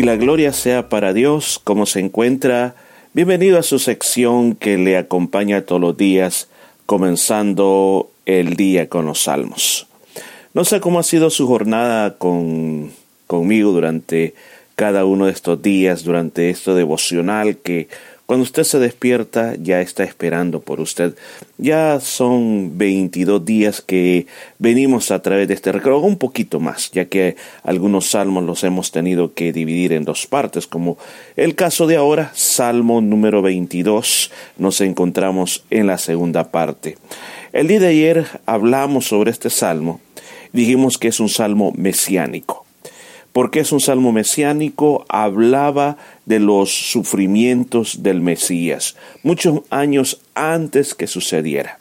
y la gloria sea para Dios, como se encuentra. Bienvenido a su sección que le acompaña todos los días, comenzando el día con los salmos. No sé cómo ha sido su jornada con, conmigo durante cada uno de estos días, durante esto devocional que cuando usted se despierta ya está esperando por usted. Ya son 22 días que venimos a través de este recorrido, un poquito más, ya que algunos salmos los hemos tenido que dividir en dos partes, como el caso de ahora, Salmo número 22, nos encontramos en la segunda parte. El día de ayer hablamos sobre este salmo, dijimos que es un salmo mesiánico porque es un salmo mesiánico, hablaba de los sufrimientos del Mesías, muchos años antes que sucediera.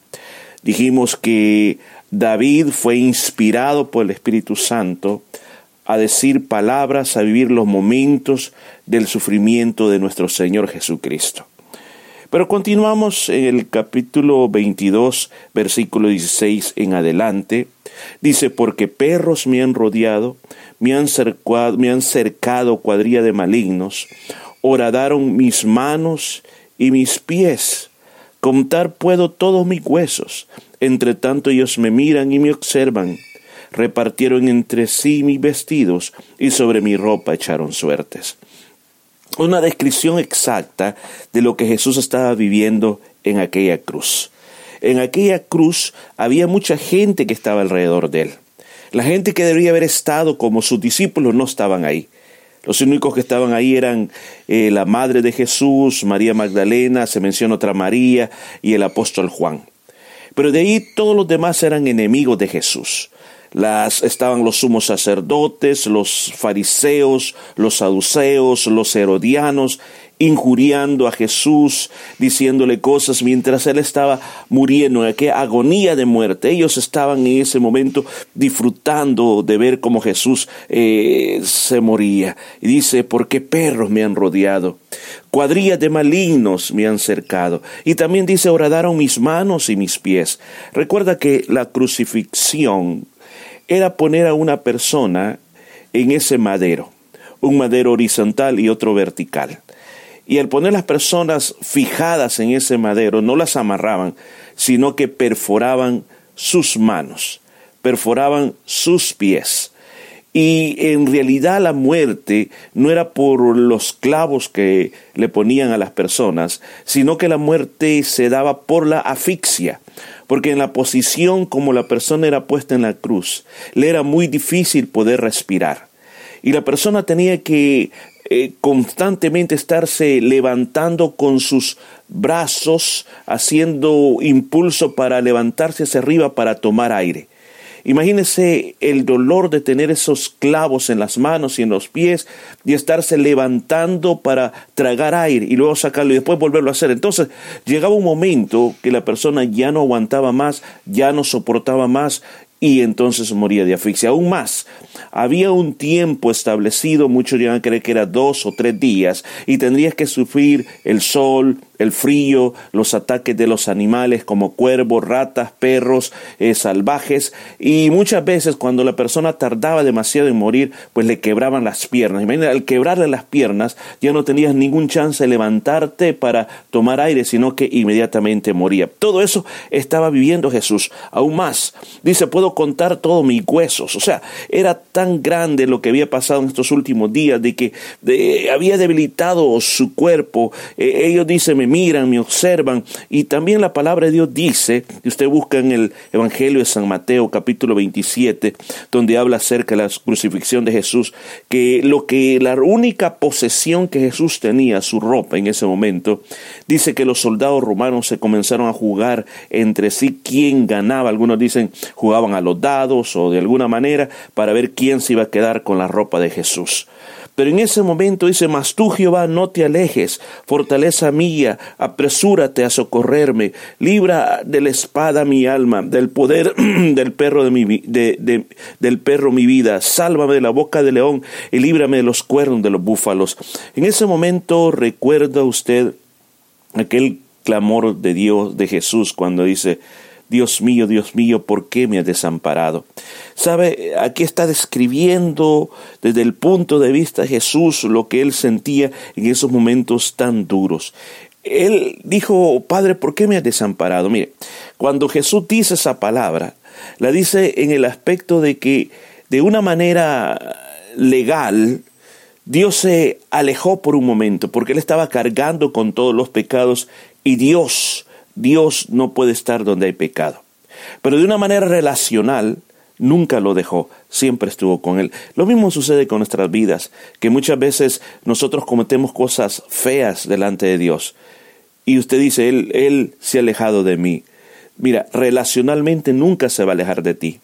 Dijimos que David fue inspirado por el Espíritu Santo a decir palabras, a vivir los momentos del sufrimiento de nuestro Señor Jesucristo. Pero continuamos en el capítulo 22, versículo 16 en adelante. Dice, porque perros me han rodeado, me han cercado, me han cercado cuadrilla de malignos, horadaron mis manos y mis pies. Contar puedo todos mis huesos. Entre tanto ellos me miran y me observan. Repartieron entre sí mis vestidos y sobre mi ropa echaron suertes una descripción exacta de lo que Jesús estaba viviendo en aquella cruz. En aquella cruz había mucha gente que estaba alrededor de él. La gente que debería haber estado como sus discípulos no estaban ahí. Los únicos que estaban ahí eran eh, la madre de Jesús, María Magdalena, se menciona otra María y el apóstol Juan. Pero de ahí todos los demás eran enemigos de Jesús las estaban los sumos sacerdotes, los fariseos, los saduceos, los herodianos, injuriando a Jesús, diciéndole cosas mientras él estaba muriendo en aquella agonía de muerte. Ellos estaban en ese momento disfrutando de ver cómo Jesús eh, se moría. Y dice, porque perros me han rodeado, cuadrillas de malignos me han cercado. Y también dice, horadaron mis manos y mis pies. Recuerda que la crucifixión era poner a una persona en ese madero, un madero horizontal y otro vertical. Y al poner las personas fijadas en ese madero, no las amarraban, sino que perforaban sus manos, perforaban sus pies. Y en realidad la muerte no era por los clavos que le ponían a las personas, sino que la muerte se daba por la asfixia, porque en la posición como la persona era puesta en la cruz, le era muy difícil poder respirar. Y la persona tenía que eh, constantemente estarse levantando con sus brazos, haciendo impulso para levantarse hacia arriba para tomar aire. Imagínese el dolor de tener esos clavos en las manos y en los pies y estarse levantando para tragar aire y luego sacarlo y después volverlo a hacer. Entonces llegaba un momento que la persona ya no aguantaba más, ya no soportaba más y entonces moría de asfixia. Aún más, había un tiempo establecido, muchos llegan a creer que era dos o tres días, y tendrías que sufrir el sol, el frío, los ataques de los animales como cuervos, ratas, perros, eh, salvajes, y muchas veces cuando la persona tardaba demasiado en morir, pues le quebraban las piernas. Imagínate, al quebrarle las piernas ya no tenías ningún chance de levantarte para tomar aire, sino que inmediatamente moría. Todo eso estaba viviendo Jesús. Aún más, dice, puedo contar todos mis huesos. O sea, era tan grande lo que había pasado en estos últimos días, de que había debilitado su cuerpo. Eh, ellos dicen, miran, me observan. Y también la palabra de Dios dice, y usted busca en el Evangelio de San Mateo capítulo 27, donde habla acerca de la crucifixión de Jesús, que lo que la única posesión que Jesús tenía, su ropa en ese momento, dice que los soldados romanos se comenzaron a jugar entre sí quién ganaba. Algunos dicen jugaban a los dados o de alguna manera para ver quién se iba a quedar con la ropa de Jesús. Pero en ese momento dice, mas tú Jehová no te alejes, fortaleza mía, apresúrate a socorrerme, libra de la espada mi alma, del poder del perro de mi, de, del perro mi vida, sálvame de la boca del león y líbrame de los cuernos de los búfalos. En ese momento recuerda usted aquel clamor de Dios, de Jesús, cuando dice, Dios mío, Dios mío, ¿por qué me has desamparado? Sabe, aquí está describiendo desde el punto de vista de Jesús lo que él sentía en esos momentos tan duros. Él dijo, Padre, ¿por qué me has desamparado? Mire, cuando Jesús dice esa palabra, la dice en el aspecto de que de una manera legal, Dios se alejó por un momento porque él estaba cargando con todos los pecados y Dios Dios no puede estar donde hay pecado. Pero de una manera relacional, nunca lo dejó, siempre estuvo con él. Lo mismo sucede con nuestras vidas, que muchas veces nosotros cometemos cosas feas delante de Dios. Y usted dice, Él, él se ha alejado de mí. Mira, relacionalmente nunca se va a alejar de ti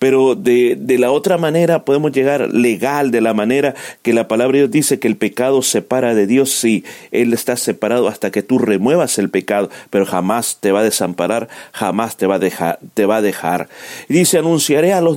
pero de, de, la otra manera podemos llegar legal, de la manera que la palabra de Dios dice que el pecado separa de Dios, sí, Él está separado hasta que tú remuevas el pecado, pero jamás te va a desamparar, jamás te va a dejar. Te va a dejar. Y dice, anunciaré a, los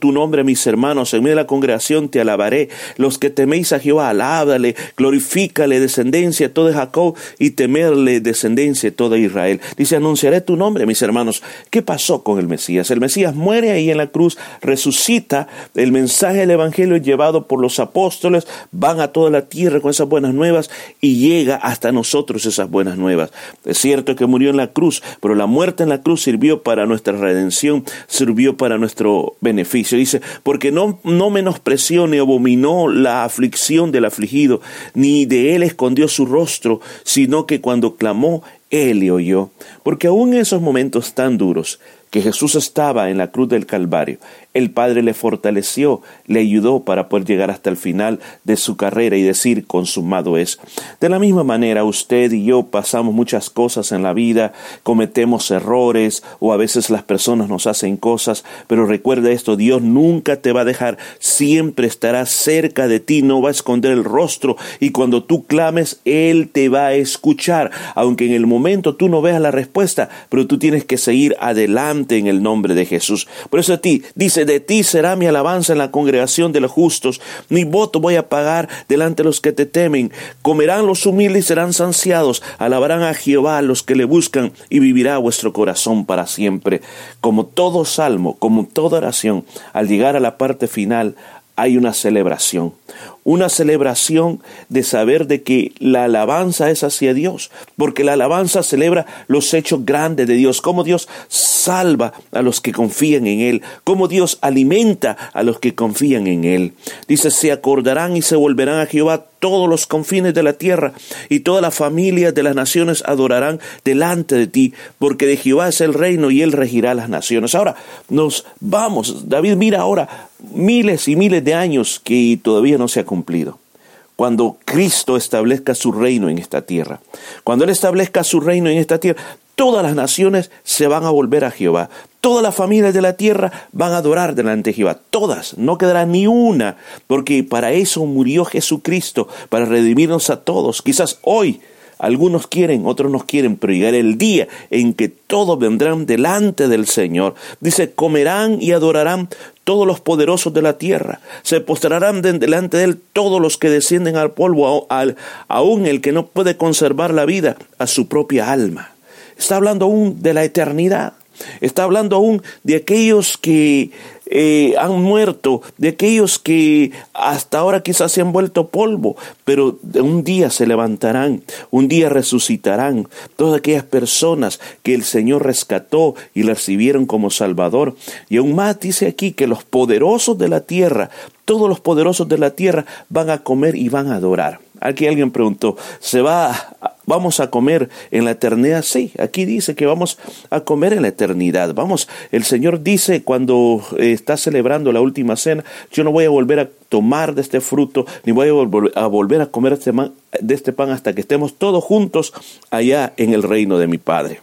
tu nombre, mis hermanos, en medio de la congregación te alabaré, los que teméis a Jehová, alábale, glorifícale, descendencia toda Jacob, y temerle, descendencia toda Israel. Dice, anunciaré tu nombre, mis hermanos. ¿Qué pasó con el Mesías? El Mesías muere ahí en la cruz, resucita, el mensaje del Evangelio llevado por los apóstoles, van a toda la tierra con esas buenas nuevas y llega hasta nosotros esas buenas nuevas. Es cierto que murió en la cruz, pero la muerte en la cruz sirvió para nuestra redención, sirvió para nuestro beneficio. Dice, porque no, no menospreció ni abominó la aflicción del afligido, ni de él escondió su rostro, sino que cuando clamó, él le oyó. Porque aún en esos momentos tan duros, que Jesús estaba en la cruz del Calvario, el Padre le fortaleció, le ayudó para poder llegar hasta el final de su carrera y decir, consumado es. De la misma manera, usted y yo pasamos muchas cosas en la vida, cometemos errores o a veces las personas nos hacen cosas, pero recuerda esto, Dios nunca te va a dejar, siempre estará cerca de ti, no va a esconder el rostro y cuando tú clames, Él te va a escuchar, aunque en el momento tú no veas la respuesta, pero tú tienes que seguir adelante en el nombre de Jesús. Por eso a ti dice, de ti será mi alabanza en la congregación de los justos, mi voto voy a pagar delante de los que te temen. Comerán los humildes y serán saciados, alabarán a Jehová los que le buscan y vivirá vuestro corazón para siempre. Como todo salmo, como toda oración, al llegar a la parte final, hay una celebración, una celebración de saber de que la alabanza es hacia Dios, porque la alabanza celebra los hechos grandes de Dios, cómo Dios salva a los que confían en Él, cómo Dios alimenta a los que confían en Él. Dice, se acordarán y se volverán a Jehová todos los confines de la tierra, y todas las familias de las naciones adorarán delante de ti, porque de Jehová es el reino y Él regirá las naciones. Ahora nos vamos, David mira ahora miles y miles de años que todavía no se ha cumplido. Cuando Cristo establezca su reino en esta tierra, cuando Él establezca su reino en esta tierra, todas las naciones se van a volver a Jehová, todas las familias de la tierra van a adorar delante de Jehová, todas, no quedará ni una, porque para eso murió Jesucristo, para redimirnos a todos. Quizás hoy algunos quieren, otros no quieren, pero llegará el día en que todos vendrán delante del Señor. Dice, comerán y adorarán todos los poderosos de la tierra. Se postrarán delante de él todos los que descienden al polvo, aún el que no puede conservar la vida a su propia alma. Está hablando aún de la eternidad. Está hablando aún de aquellos que eh, han muerto, de aquellos que hasta ahora quizás se han vuelto polvo, pero un día se levantarán, un día resucitarán. Todas aquellas personas que el Señor rescató y le recibieron como Salvador. Y aún más dice aquí que los poderosos de la tierra, todos los poderosos de la tierra van a comer y van a adorar. Aquí alguien preguntó, ¿se va vamos a comer en la eternidad? Sí, aquí dice que vamos a comer en la eternidad. Vamos, el Señor dice cuando eh, está celebrando la última cena, yo no voy a volver a tomar de este fruto, ni voy a, volver a comer este de este pan hasta que estemos todos juntos allá en el reino de mi Padre.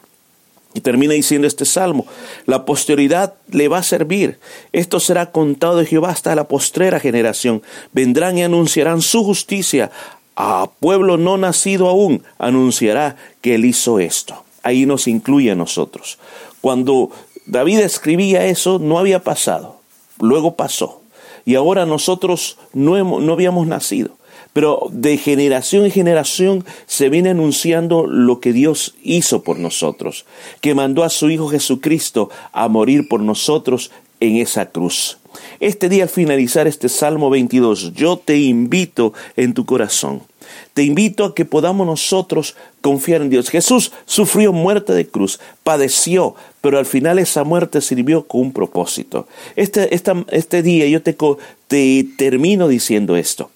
Y termina diciendo este salmo, la posteridad le va a servir, esto será contado de Jehová hasta la postrera generación, vendrán y anunciarán su justicia a pueblo no nacido aún anunciará que él hizo esto. Ahí nos incluye a nosotros. Cuando David escribía eso, no había pasado, luego pasó. Y ahora nosotros no, no habíamos nacido. pero de generación en generación se viene anunciando lo que Dios hizo por nosotros, que mandó a su Hijo Jesucristo a morir por nosotros en esa cruz. Este día al finalizar este Salmo 22, yo te invito en tu corazón. Te invito a que podamos nosotros confiar en Dios. Jesús sufrió muerte de cruz, padeció, pero al final esa muerte sirvió con un propósito. Este, este día yo te, te termino diciendo esto.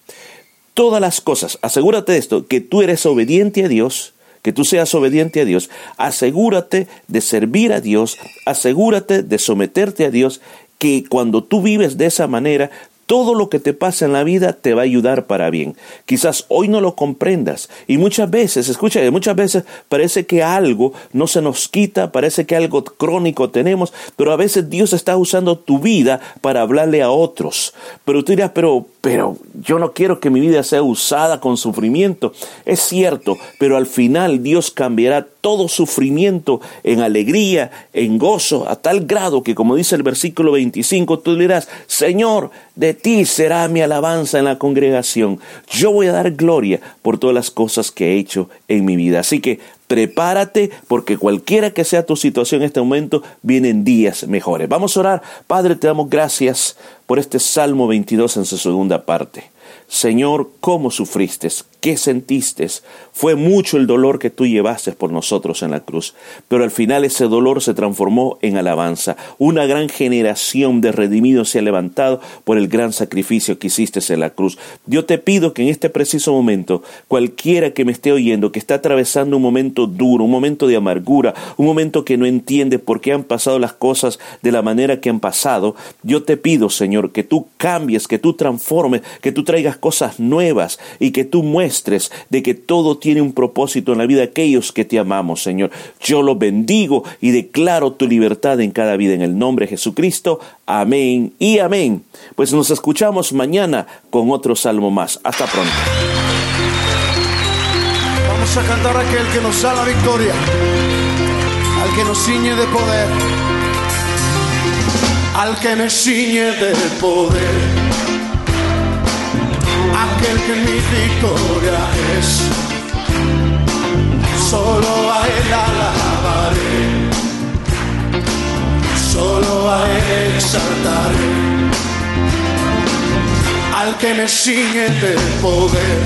Todas las cosas, asegúrate de esto, que tú eres obediente a Dios, que tú seas obediente a Dios, asegúrate de servir a Dios, asegúrate de someterte a Dios que cuando tú vives de esa manera, todo lo que te pasa en la vida te va a ayudar para bien. Quizás hoy no lo comprendas y muchas veces, escucha, muchas veces parece que algo no se nos quita, parece que algo crónico tenemos, pero a veces Dios está usando tu vida para hablarle a otros. Pero tú dirás, pero, pero yo no quiero que mi vida sea usada con sufrimiento. Es cierto, pero al final Dios cambiará todo sufrimiento en alegría, en gozo, a tal grado que, como dice el versículo 25, tú dirás, Señor, de ti será mi alabanza en la congregación. Yo voy a dar gloria por todas las cosas que he hecho en mi vida. Así que prepárate porque cualquiera que sea tu situación en este momento, vienen días mejores. Vamos a orar. Padre, te damos gracias por este Salmo 22 en su segunda parte. Señor, ¿cómo sufriste? ¿Qué sentiste? Fue mucho el dolor que tú llevaste por nosotros en la cruz, pero al final ese dolor se transformó en alabanza. Una gran generación de redimidos se ha levantado por el gran sacrificio que hiciste en la cruz. Yo te pido que en este preciso momento, cualquiera que me esté oyendo, que está atravesando un momento duro, un momento de amargura, un momento que no entiende por qué han pasado las cosas de la manera que han pasado, yo te pido, Señor, que tú cambies, que tú transformes, que tú traigas cosas nuevas y que tú muestres de que todo tiene un propósito en la vida de aquellos que te amamos, Señor. Yo lo bendigo y declaro tu libertad en cada vida en el nombre de Jesucristo. Amén y amén. Pues nos escuchamos mañana con otro salmo más. Hasta pronto. Vamos a cantar a aquel que nos da la victoria, al que nos ciñe de poder, al que me ciñe de poder aquel que mi victoria es. Solo a él alabaré, solo a él exaltaré. Al que me sigue de poder,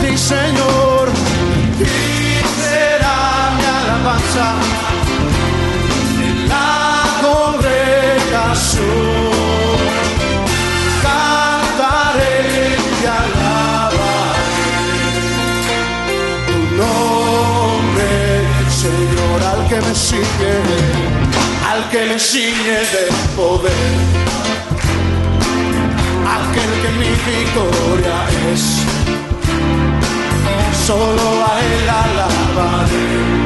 Ti, Señor, ti será mi alabanza cantaré y alabaré tu nombre, Señor, al que me sigue, al que me sigue de poder, aquel que mi victoria es, solo a él alabaré.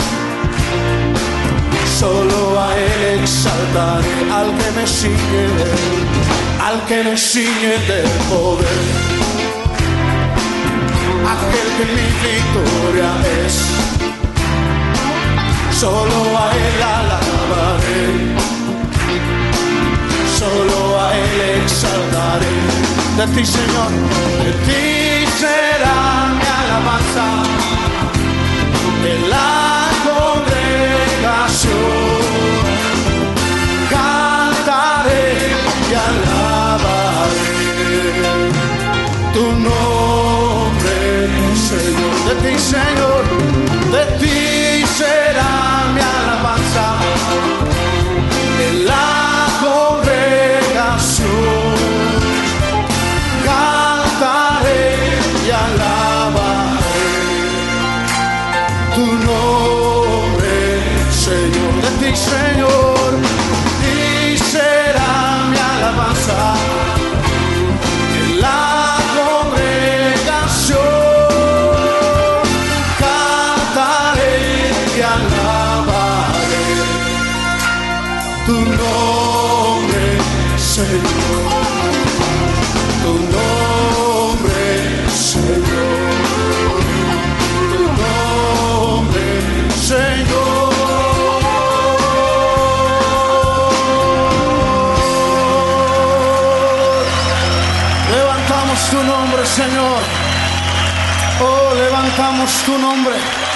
Solo a Él exaltaré, al que me sigue, al que me sigue de poder, aquel que mi victoria es, solo a Él alabaré, solo a Él exaltaré, de ti Señor, de ti alabanza, de la cantaré y alabaré tu nombre, Señor, de ti, Señor, de ti será Levantamos tu nombre.